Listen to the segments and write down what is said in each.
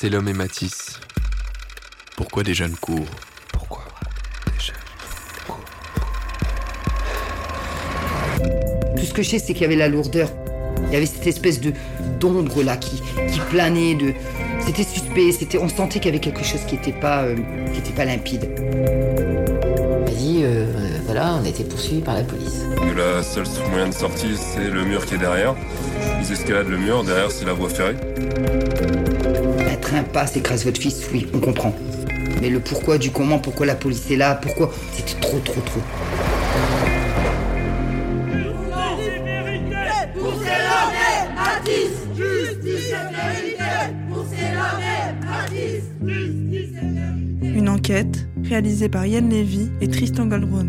C'est l'homme et Matisse. Pourquoi des jeunes courent Pourquoi des jeunes courent? Tout ce que je sais, c'est qu'il y avait la lourdeur. Il y avait cette espèce de d'ombre là qui, qui planait. De... C'était suspect. C'était, on sentait qu'il y avait quelque chose qui n'était pas, euh, qui était pas limpide. Vas-y, euh, voilà, on a été poursuivis par la police. La seule moyen de sortie, c'est le mur qui est derrière. Ils escaladent le mur, derrière, c'est la voie ferrée. Un train passe, écrase votre fils, oui, on comprend. Mais le pourquoi du comment, pourquoi la police est là, pourquoi, c'était trop, trop, trop. Une enquête réalisée par Yann Lévy et Tristan Goldbrun.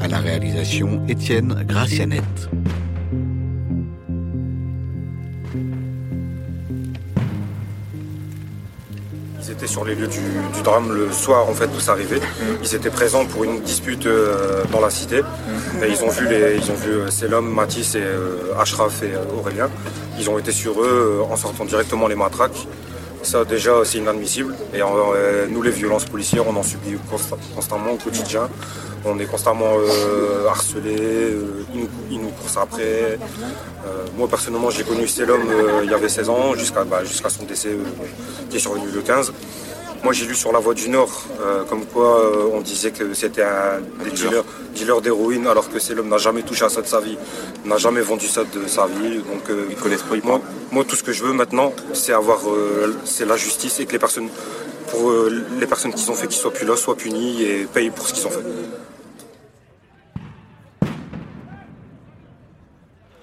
À la réalisation, Étienne Gracianette. Sur les lieux du, du drame le soir en fait où ça arrivait. Ils étaient présents pour une dispute euh, dans la cité. Et ils ont vu les, ils ont vu euh, Selom, Matisse et euh, Ashraf et Aurélien. Ils ont été sur eux en sortant directement les matraques. Ça déjà c'est inadmissible. Et nous les violences policières on en subit consta- constamment au quotidien. On est constamment euh, harcelés, euh, ils, nous, ils nous courent après. Euh, moi personnellement j'ai connu Selom il y avait 16 ans jusqu'à bah, jusqu'à son décès qui est survenu le 15. Moi j'ai lu sur la voie du Nord euh, comme quoi euh, on disait que c'était un des dealer d'héroïne alors que c'est l'homme n'a jamais touché à ça de sa vie, n'a jamais vendu ça de sa vie. Donc euh, ils connaissent pas. Moi, moi tout ce que je veux maintenant c'est avoir euh, c'est la justice et que les personnes pour euh, les personnes qui ont fait qu'ils soient plus là soient punies et payent pour ce qu'ils ont fait.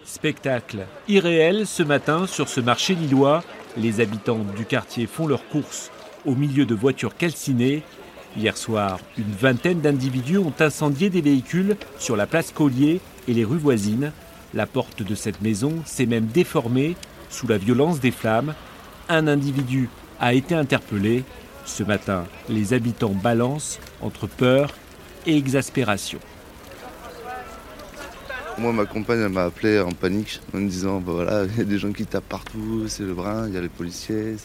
Spectacle irréel ce matin sur ce marché lillois. Les habitants du quartier font leurs courses au milieu de voitures calcinées. Hier soir, une vingtaine d'individus ont incendié des véhicules sur la place Collier et les rues voisines. La porte de cette maison s'est même déformée sous la violence des flammes. Un individu a été interpellé. Ce matin, les habitants balancent entre peur et exaspération. Moi, ma compagne, elle m'a appelé en panique en me disant bah voilà, il y a des gens qui tapent partout, c'est le brin, il y a les policiers,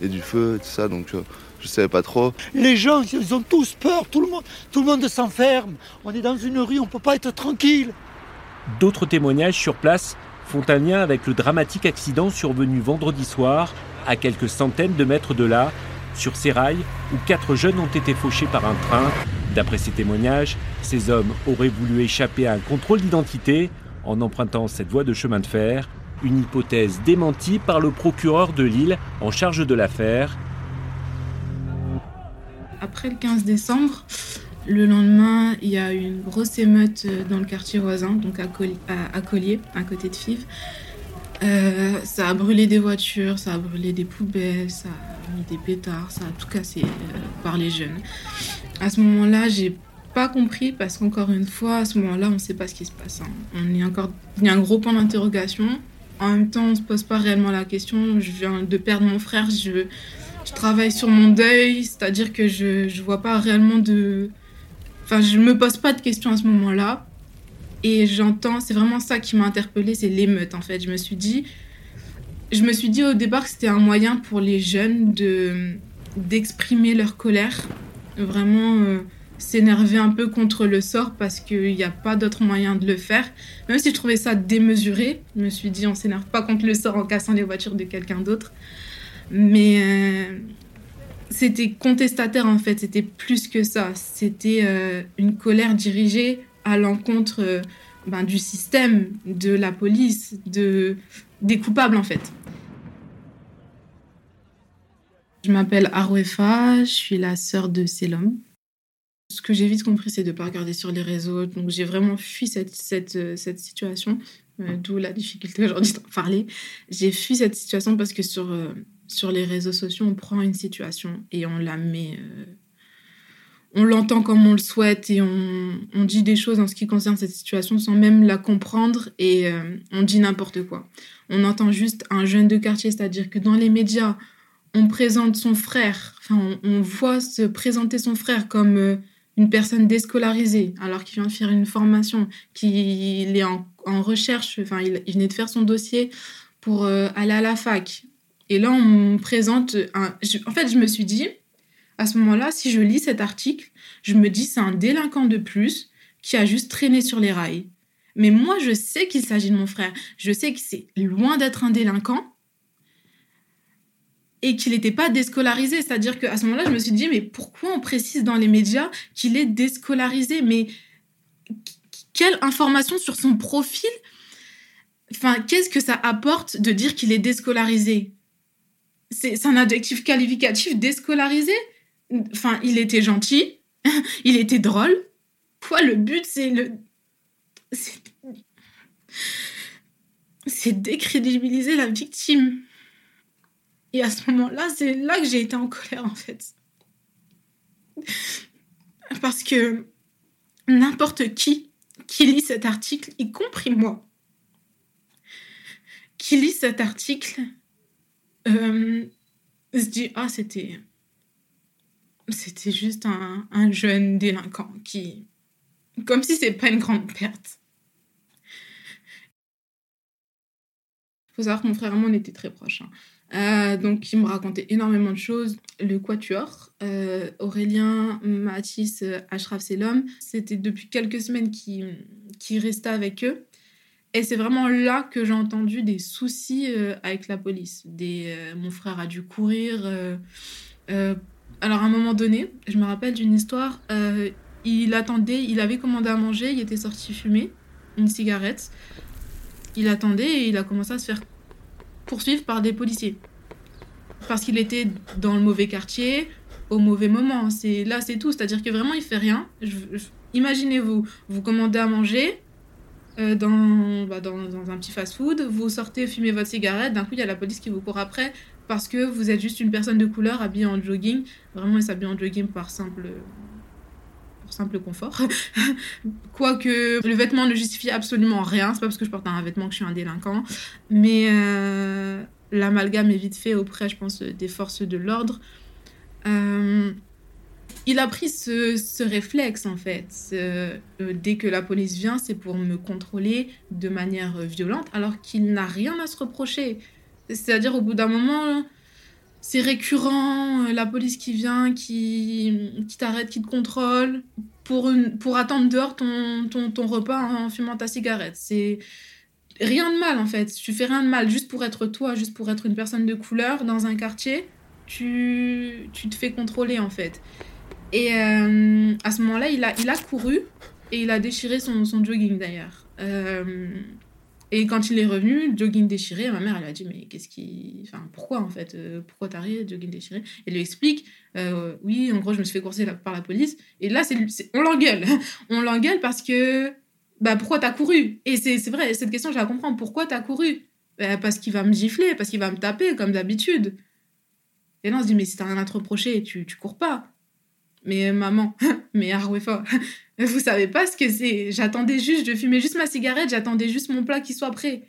il y a du feu, tout ça, donc euh, je savais pas trop. Les gens, ils ont tous peur, tout le monde, tout le monde s'enferme. On est dans une rue, on peut pas être tranquille. D'autres témoignages sur place font un lien avec le dramatique accident survenu vendredi soir, à quelques centaines de mètres de là, sur ces rails où quatre jeunes ont été fauchés par un train. D'après ces témoignages, ces hommes auraient voulu échapper à un contrôle d'identité en empruntant cette voie de chemin de fer, une hypothèse démentie par le procureur de Lille en charge de l'affaire. Après le 15 décembre, le lendemain, il y a eu une grosse émeute dans le quartier voisin, donc à Collier, à côté de Fives. Euh, ça a brûlé des voitures, ça a brûlé des poubelles, ça a mis des pétards, ça a tout cassé euh, par les jeunes. À ce moment-là, j'ai pas compris parce qu'encore une fois, à ce moment-là, on sait pas ce qui se passe. hein. On est encore, il y a un gros point d'interrogation. En même temps, on se pose pas réellement la question. Je viens de perdre mon frère, je, je travaille sur mon deuil, c'est-à-dire que je je vois pas réellement de, enfin, je me pose pas de questions à ce moment-là. Et j'entends, c'est vraiment ça qui m'a interpellée, c'est l'émeute en fait. Je me suis dit, je me suis dit au départ que c'était un moyen pour les jeunes de d'exprimer leur colère, vraiment euh, s'énerver un peu contre le sort parce qu'il n'y a pas d'autre moyen de le faire. Même si je trouvais ça démesuré, je me suis dit on s'énerve pas contre le sort en cassant les voitures de quelqu'un d'autre. Mais euh, c'était contestataire en fait, c'était plus que ça. C'était euh, une colère dirigée à l'encontre ben, du système, de la police, de, des coupables en fait. Je m'appelle Arouefa, je suis la sœur de Selom. Ce que j'ai vite compris, c'est de ne pas regarder sur les réseaux. Donc j'ai vraiment fui cette, cette, euh, cette situation, euh, d'où la difficulté aujourd'hui d'en parler. J'ai fui cette situation parce que sur, euh, sur les réseaux sociaux, on prend une situation et on la met... on l'entend comme on le souhaite et on, on dit des choses en ce qui concerne cette situation sans même la comprendre et on dit n'importe quoi. On entend juste un jeune de quartier, c'est-à-dire que dans les médias, on présente son frère, enfin on, voit se présenter son frère comme euh, une personne déscolarisée alors qu'il vient de faire une formation, qu'il est en, recherche, enfin il, venait de faire son dossier pour euh, aller à la fac. Et là, on présente un. En fait, je me suis dit, à ce moment-là, si je lis cet article, je me dis c'est un délinquant de plus qui a juste traîné sur les rails. Mais moi, je sais qu'il s'agit de mon frère. Je sais que c'est loin d'être un délinquant et qu'il n'était pas déscolarisé. C'est-à-dire qu'à ce moment-là, je me suis dit, mais pourquoi on précise dans les médias qu'il est déscolarisé? Mais quelle information sur son profil? Qu'est-ce que ça apporte de dire qu'il est déscolarisé? C'est un adjectif qualificatif, déscolarisé? Enfin, il était gentil, il était drôle. Quoi, le but, c'est le... C'est décrédibiliser la victime. Et à ce moment-là, c'est là que j'ai été en colère, en fait. Parce que n'importe qui qui lit cet article, y compris moi, qui lit cet article, euh, se dit Ah, c'était. C'était juste un, un jeune délinquant qui. Comme si c'est pas une grande perte. Faut que mon frère et moi, on était très proches. Hein. Euh, donc, il me racontait énormément de choses. Le quatuor, euh, Aurélien, Mathis, Ashraf, c'est l'homme. C'était depuis quelques semaines qu'il qui restait avec eux. Et c'est vraiment là que j'ai entendu des soucis euh, avec la police. Mon frère a dû courir. alors, à un moment donné, je me rappelle d'une histoire. il attendait, il avait commandé à manger, il était sorti fumer une cigarette. Il attendait et il a commencé à se faire poursuivre par des policiers. Parce qu'il était dans le mauvais quartier, au mauvais moment. C'est Là, c'est tout. C'est-à-dire que vraiment, il fait rien. Imaginez-vous, vous commandez à manger euh, dans, bah, dans, dans, un petit fast-food, vous sortez fumer votre cigarette, d'un coup, il y a la police qui vous court après parce que vous êtes juste une personne de couleur habillée en jogging. Vraiment, il s'habille en jogging par simple simple confort. Quoique le vêtement ne justifie absolument rien. C'est pas parce que je porte un vêtement que je suis un délinquant. Mais euh, l'amalgame est vite fait auprès, je pense, des forces de l'ordre. Euh, il a pris ce, réflexe, en fait. Euh, dès que la police vient, c'est pour me contrôler de manière violente, alors qu'il n'a rien à se reprocher. C'est-à-dire, au bout d'un moment c'est récurrent, euh, la police qui vient, qui, qui t'arrête, qui te contrôle, pour, pour attendre dehors ton, ton, ton repas en, fumant ta cigarette. C'est rien de mal en fait. Tu fais rien de mal juste pour être toi, juste pour être une personne de couleur dans un quartier. Tu, tu te fais contrôler en fait. Et euh, à ce moment-là, il a, il a couru et il a déchiré son, son jogging d'ailleurs. Euh, et quand il est revenu, jogging déchiré, ma mère, elle a dit Mais qu'est-ce qui. Enfin, pourquoi en fait euh, Pourquoi t'arrives, jogging déchiré? Elle lui explique euh, Oui, en gros, je me suis fait courser par la police. Et là, c'est, on l'engueule. on l'engueule parce que. Bah, pourquoi t'as couru? Et c'est, vrai, cette question, je la comprends. Pourquoi t'as couru? Bah, Parce qu'il va me gifler, parce qu'il va me taper, comme d'habitude. Et là, on se dit Mais si t'as rien à te reprocher, tu, tu cours pas. Mais maman, mais fort. vous savez pas ce que c'est. J'attendais juste, je fumais juste ma cigarette, j'attendais juste mon plat qui soit prêt.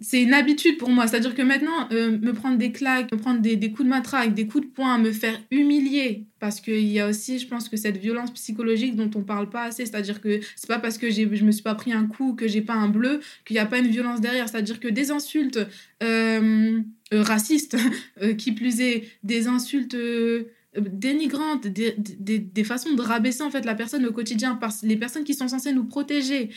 C'est une habitude pour moi. C'est-à-dire que maintenant, euh, me prendre des claques, me prendre des, coups de matraque, des coups de poing, me faire humilier, parce qu'il y a aussi, je pense que cette violence psychologique dont on parle pas assez, c'est-à-dire que c'est pas parce que je me suis pas pris un coup, que j'ai pas un bleu, qu'il n'y a pas une violence derrière. C'est-à-dire que des insultes euh, euh, racistes, qui plus est, des insultes dénigrantes, des, des, des, façons de rabaisser en fait la personne au quotidien par les personnes qui sont censées nous protéger.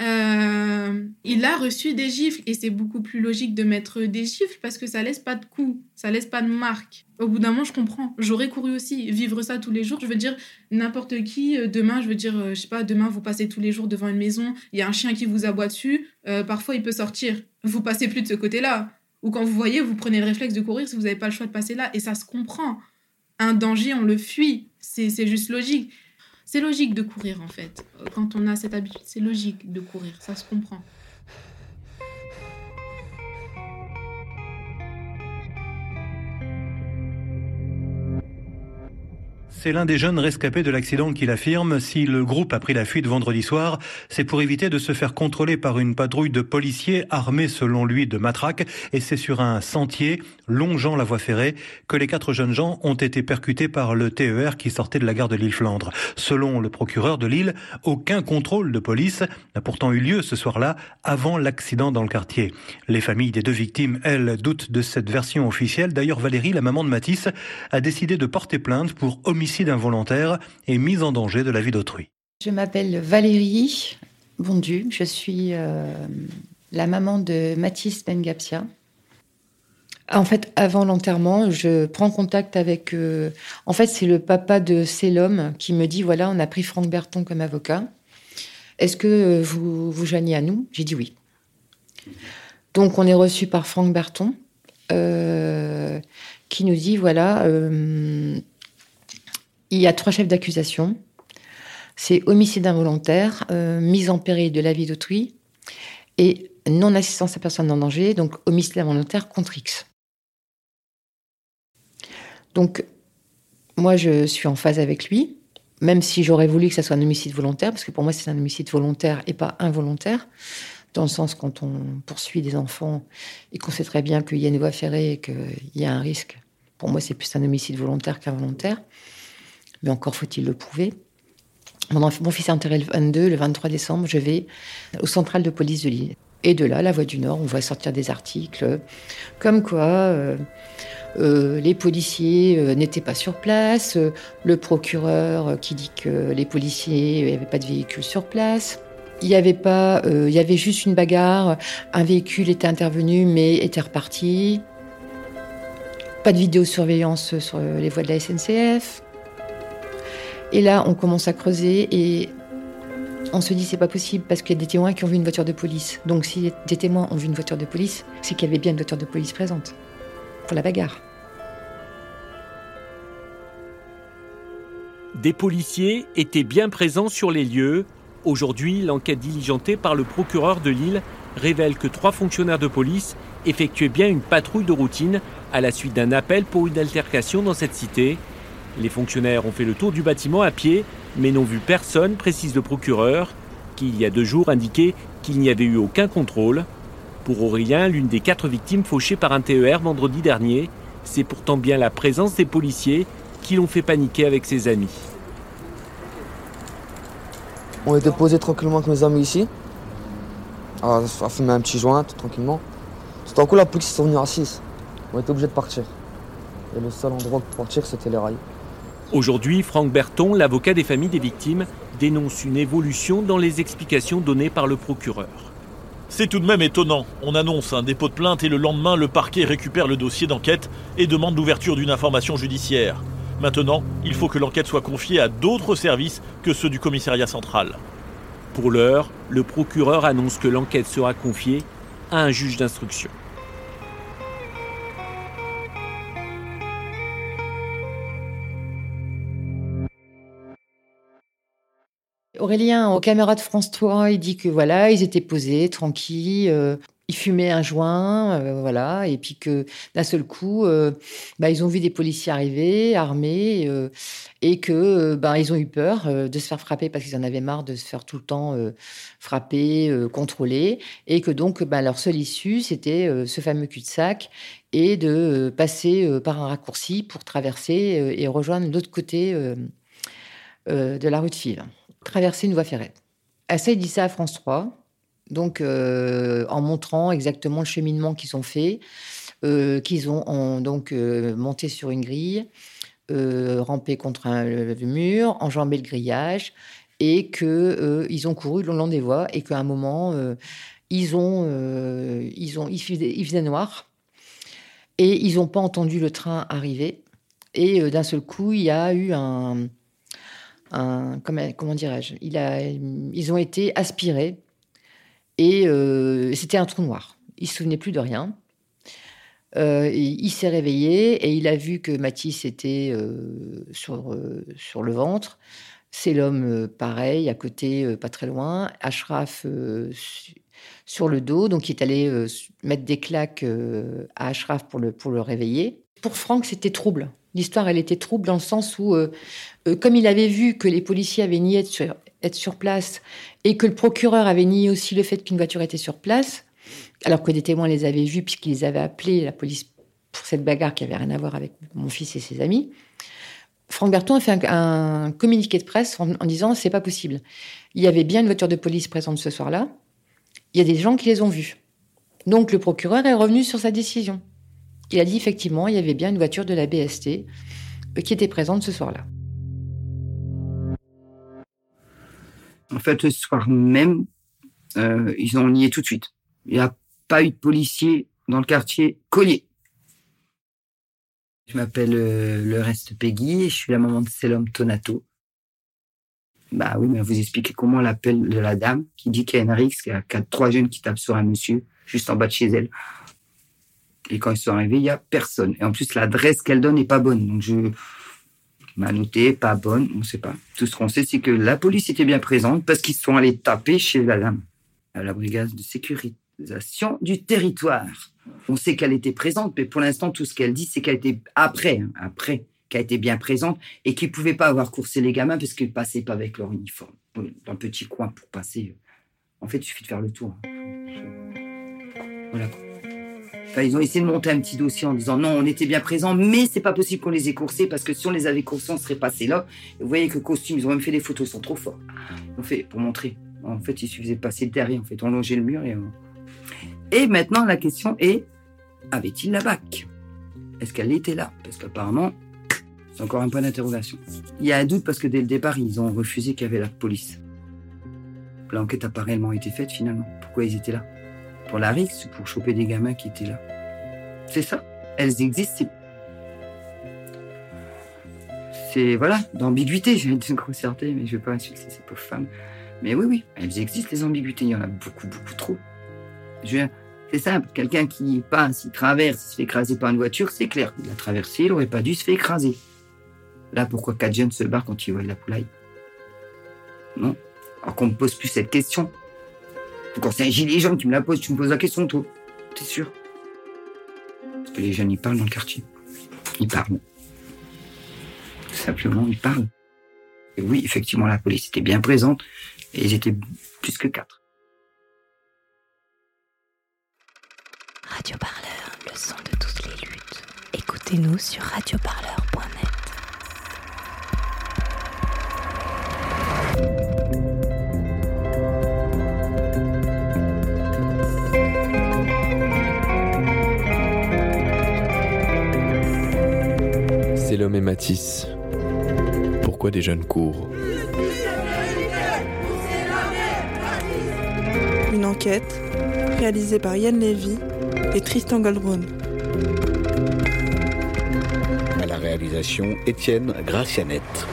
Euh, il a reçu des gifles et c'est beaucoup plus logique de mettre des gifles parce que ça laisse pas de coups, ça laisse pas de marque. Au bout d'un moment, je comprends. J'aurais couru aussi. Vivre ça tous les jours, je veux dire, n'importe qui, euh, demain, je veux dire, euh, je sais pas, demain, vous passez tous les jours devant une maison, il y a un chien qui vous aboie dessus, parfois il peut sortir. Vous passez plus de ce côté-là. Ou quand vous voyez, vous prenez le réflexe de courir si vous n'avez pas le choix de passer là et ça se comprend un danger, on le fuit. C'est juste logique. C'est logique de courir en fait. Quand on a cette habitude, c'est logique de courir, ça se comprend. C'est l'un des jeunes rescapés de l'accident qui l'affirme. Si le groupe a pris la fuite vendredi soir, c'est pour éviter de se faire contrôler par une patrouille de policiers armés selon lui de matraques. Et c'est sur un sentier longeant la voie ferrée que les quatre jeunes gens ont été percutés par le TER qui sortait de la gare de l'île Flandre. Selon le procureur de Lille, aucun contrôle de police n'a pourtant eu lieu ce soir-là avant l'accident dans le quartier. Les familles des deux victimes, elles, doutent de cette version officielle. D'ailleurs, Valérie, la maman de Matisse, a décidé de porter plainte pour homicide homicide involontaire et mise en danger de la vie d'autrui. Je m'appelle Valérie Bondu, je suis euh, la maman de Mathis Bengapsia. En fait, avant l'enterrement, je prends contact avec. Euh, en fait, c'est le papa de l'homme qui me dit voilà, on a pris Franck Berton comme avocat. Est-ce que vous vous joignez à nous? J'ai dit oui. Donc, on est reçu par Franck Berton, euh, qui nous dit voilà, il y a trois chefs d'accusation. C'est homicide involontaire, euh, mise en péril de la vie d'autrui et non-assistance à personne en danger, donc homicide involontaire contre X. Donc, moi, je suis en phase avec lui, même si j'aurais voulu que ça soit un homicide volontaire, parce que pour moi, c'est un homicide volontaire et pas involontaire, dans le sens quand on poursuit des enfants et qu'on sait très bien qu'il y a une voie ferrée et qu'il y a un risque. Pour moi, c'est plus un homicide volontaire qu'involontaire mais encore faut-il le prouver. Mon, fils est enterré le 22, le 23 décembre, je vais au central de police de Lille. Et de là, la Voix du Nord, on voit sortir des articles comme quoi euh, euh, les policiers euh, n'étaient pas sur place, le procureur qui dit que les policiers n'avaient pas de véhicule sur place. Il avait pas, il y avait juste une bagarre, un véhicule était intervenu mais était reparti. Pas de vidéosurveillance sur les voies de la SNCF. Et là, on commence à creuser et on se dit c'est pas possible parce qu'il y a des témoins qui ont vu une voiture de police. Donc si des témoins ont vu une voiture de police, c'est qu'il y avait bien une voiture de police présente pour la bagarre. Des policiers étaient bien présents sur les lieux. Aujourd'hui, l'enquête diligentée par le procureur de Lille révèle que trois fonctionnaires de police effectuaient bien une patrouille de routine à la suite d'un appel pour une altercation dans cette cité. Les fonctionnaires ont fait le tour du bâtiment à pied, mais n'ont vu personne, précise le procureur, qui il y a deux jours indiquait qu'il n'y avait eu aucun contrôle. Pour Aurélien, l'une des quatre victimes fauchées par un TER vendredi dernier, c'est pourtant bien la présence des policiers qui l'ont fait paniquer avec ses amis. On était posés tranquillement avec mes amis ici, à, fumer un petit joint tout tranquillement. Tout à coup, la police est venue à 6. On était obligés de partir. Et le seul endroit pour partir, c'était les rails. Aujourd'hui, Franck Berton, l'avocat des familles des victimes, dénonce une évolution dans les explications données par le procureur. C'est tout de même étonnant. On annonce un dépôt de plainte et le lendemain, le parquet récupère le dossier d'enquête et demande l'ouverture d'une information judiciaire. Maintenant, il faut que l'enquête soit confiée à d'autres services que ceux du commissariat central. Pour l'heure, le procureur annonce que l'enquête sera confiée à un juge d'instruction. Aurélien, aux caméras de France 3, il dit que voilà, ils étaient posés, tranquilles, euh, ils fumaient un joint, euh, voilà, et puis que d'un seul coup, euh, bah, ils ont vu des policiers arriver, armés, et que bah, ils ont eu peur de se faire frapper parce qu'ils en avaient marre de se faire tout le temps frapper, contrôler, et que donc bah, leur seule issue, c'était ce fameux cul-de-sac et de passer par un raccourci pour traverser et rejoindre l'autre côté de la rue de Fives traverser une voie ferrée. Assez dit ça à France 3, donc euh, en montrant exactement le cheminement qu'ils ont fait, euh, qu'ils ont, donc euh, monté sur une grille, rampé contre un, le, mur, enjambé le grillage, et que ils ont couru le long des voies et qu'à un moment ils ont, ils ont, il faisait, noir et ils n'ont pas entendu le train arriver. Et d'un seul coup, il y a eu un, comment, dirais-je, ils ont été aspirés et euh, c'était un trou noir. Il se souvenait plus de rien. Euh, il s'est réveillé et il a vu que Matisse était euh, sur, sur le ventre. C'est l'homme pareil, à côté, pas très loin. Ashraf sur le dos. Donc, il est allé mettre des claques à Ashraf pour le, pour le réveiller. Pour Franck, c'était trouble. L'histoire, elle était trouble dans le sens où, euh, euh, comme il avait vu que les policiers avaient nié être sur, place et que le procureur avait nié aussi le fait qu'une voiture était sur place, alors que des témoins les avaient vus puisqu'ils les avaient appelés la police pour cette bagarre qui avait rien à voir avec mon fils et ses amis. Franck Berton a fait un, un communiqué de presse en, en disant c'est pas possible. Il y avait bien une voiture de police présente ce soir-là. Il y a des gens qui les ont vus. Donc le procureur est revenu sur sa décision. Il a dit effectivement il y avait bien une voiture de la BST euh, qui était présente ce soir-là. En fait, le soir même, euh, ils ont nié tout de suite. Il n'y a pas eu de policiers dans le quartier Collier. Je m'appelle euh, le reste Peggy et je suis la maman de Selom Tonato. Bah oui, mais vous expliquez comment on l'appelle la dame qui dit qu'il y a une rixe, qu'il y a quatre, trois jeunes qui tapent sur un monsieur juste en bas de chez elle. Et quand ils sont arrivés, il n'y a personne. Et en plus, l'adresse qu'elle donne n'est pas bonne. Donc je m'a noté, pas bonne, on ne sait pas. Tout ce qu'on sait, c'est que la police était bien présente parce qu'ils sont allés taper chez la dame à la brigade de sécurisation du territoire. On sait qu'elle était présente, mais pour l'instant, tout ce qu'elle dit, c'est qu'elle était après, hein, après, qu'elle était bien présente et qu'ils ne pouvaient pas avoir coursé les gamins parce qu'ils ne passaient pas avec leur uniforme. Dans le petit coin pour passer. En fait, il suffit de faire le tour. Voilà. Ils ont essayé de monter un petit dossier en disant non, on était bien présents, mais c'est pas possible qu'on les ait coursés parce que si on les avait coursés, on serait passé là. Vous voyez que costume, ils ont même fait des photos, ils sont trop forts. Ils ont fait pour montrer. En fait, il suffisait de passer derrière. En fait, on longeait le mur et. on- Et maintenant, la question est avait-il la BAC? Est-ce qu'elle était là? Parce qu'apparemment, c'est encore un point d'interrogation. Il y a un doute parce que dès le départ, ils ont refusé qu'il y avait la police. L'enquête a pas réellement été faite finalement. Pourquoi ils étaient là? Pour la RIX ou pour choper des gamins qui étaient là C'est ça. Elles existent. C'est, voilà, d'ambiguïté. J'ai été concerté, mais je vais pas insulter ces pauvres femmes. Mais oui, oui, elles existent les ambiguïtés. Il y en a beaucoup, beaucoup trop. C'est simple. Quelqu'un qui passe, il traverse, il se fait écraser par une voiture, c'est clair. Il a traversé, il aurait pas dû se faire écraser. Là, pourquoi quatre jeunes se barrent quand ils voient de la poulaille? Non. Alors qu'on me pose plus cette question. Quand c'est un gilet jaune qui me la pose, tu me poses la question, toi. T'es sûr? Parce que les jeunes, ils parlent dans le quartier. Ils parlent. Tout simplement, ils parlent. Et oui, effectivement, la police était bien présente. Et ils étaient plus que quatre. Radio Parleur, le son de toutes les luttes. Écoutez-nous sur radioparleur.net. Et Matisse. Pourquoi des jeunes courent Une enquête réalisée par Yann Lévy et Tristan Goldbrun. À la réalisation, Étienne Gracianette.